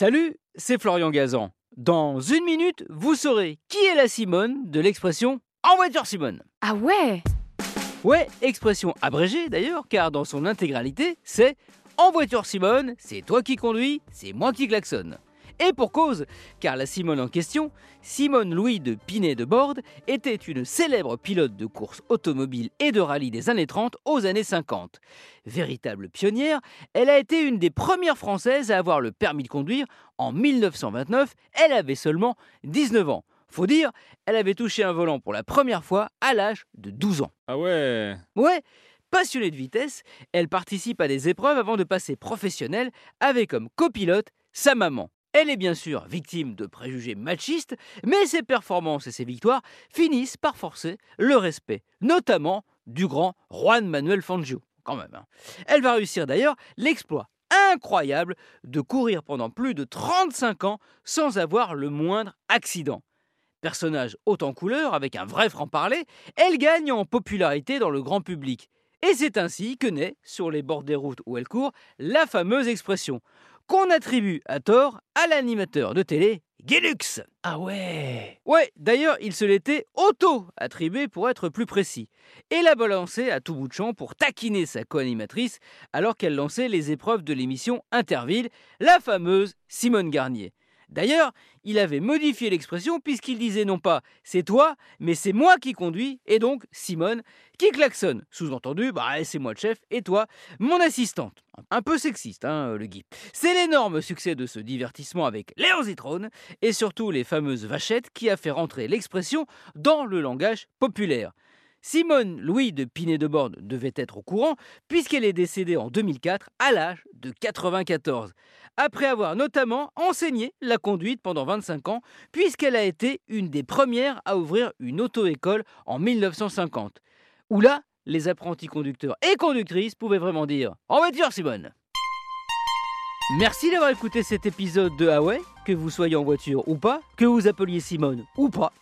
Salut, c'est Florian Gazan. Dans une minute, vous saurez qui est la Simone de l'expression En voiture Simone. Ah ouais? Ouais, expression abrégée d'ailleurs, car dans son intégralité, c'est En voiture Simone, c'est toi qui conduis, c'est moi qui klaxonne. Et pour cause, car la Simone en question, Simone Louis de Pinet de Borde, était une célèbre pilote de course automobile et de rallye des années 30 aux années 50. Véritable pionnière, elle a été une des premières Françaises à avoir le permis de conduire. En 1929, elle avait seulement 19 ans. Faut dire, elle avait touché un volant pour la première fois à l'âge de 12 ans. Ah ouais Ouais, passionnée de vitesse, elle participe à des épreuves avant de passer professionnelle avec comme copilote sa maman. Elle est bien sûr victime de préjugés machistes, mais ses performances et ses victoires finissent par forcer le respect, notamment du grand Juan Manuel Fangio. Quand même. hein. Elle va réussir d'ailleurs l'exploit incroyable de courir pendant plus de 35 ans sans avoir le moindre accident. Personnage haut en couleur avec un vrai franc-parler, elle gagne en popularité dans le grand public. Et c'est ainsi que naît, sur les bords des routes où elle court, la fameuse expression qu'on attribue à tort à l'animateur de télé Guélux. Ah ouais Ouais, d'ailleurs, il se l'était auto-attribué pour être plus précis. Et l'a balancé à tout bout de champ pour taquiner sa co-animatrice alors qu'elle lançait les épreuves de l'émission Interville, la fameuse Simone Garnier. D'ailleurs, il avait modifié l'expression puisqu'il disait non pas c'est toi, mais c'est moi qui conduis, et donc Simone qui klaxonne. Sous-entendu, bah c'est moi le chef, et toi, mon assistante. Un peu sexiste, hein, le Guy. C'est l'énorme succès de ce divertissement avec Léon Zitrone, et surtout les fameuses vachettes qui a fait rentrer l'expression dans le langage populaire. Simone Louis de Pinet de Borde devait être au courant puisqu'elle est décédée en 2004 à l'âge de 94, après avoir notamment enseigné la conduite pendant 25 ans puisqu'elle a été une des premières à ouvrir une auto-école en 1950, où là, les apprentis conducteurs et conductrices pouvaient vraiment dire « En voiture Simone !» Merci d'avoir écouté cet épisode de Ah ouais, que vous soyez en voiture ou pas, que vous appeliez Simone ou pas.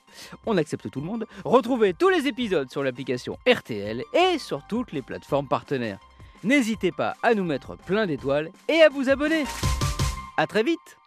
On accepte tout le monde. Retrouvez tous les épisodes sur l'application RTL et sur toutes les plateformes partenaires. N'hésitez pas à nous mettre plein d'étoiles et à vous abonner. À très vite